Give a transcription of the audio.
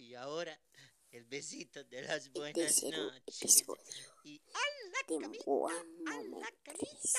Y ahora el besito de las buenas noches. Y a la camita, a la camita.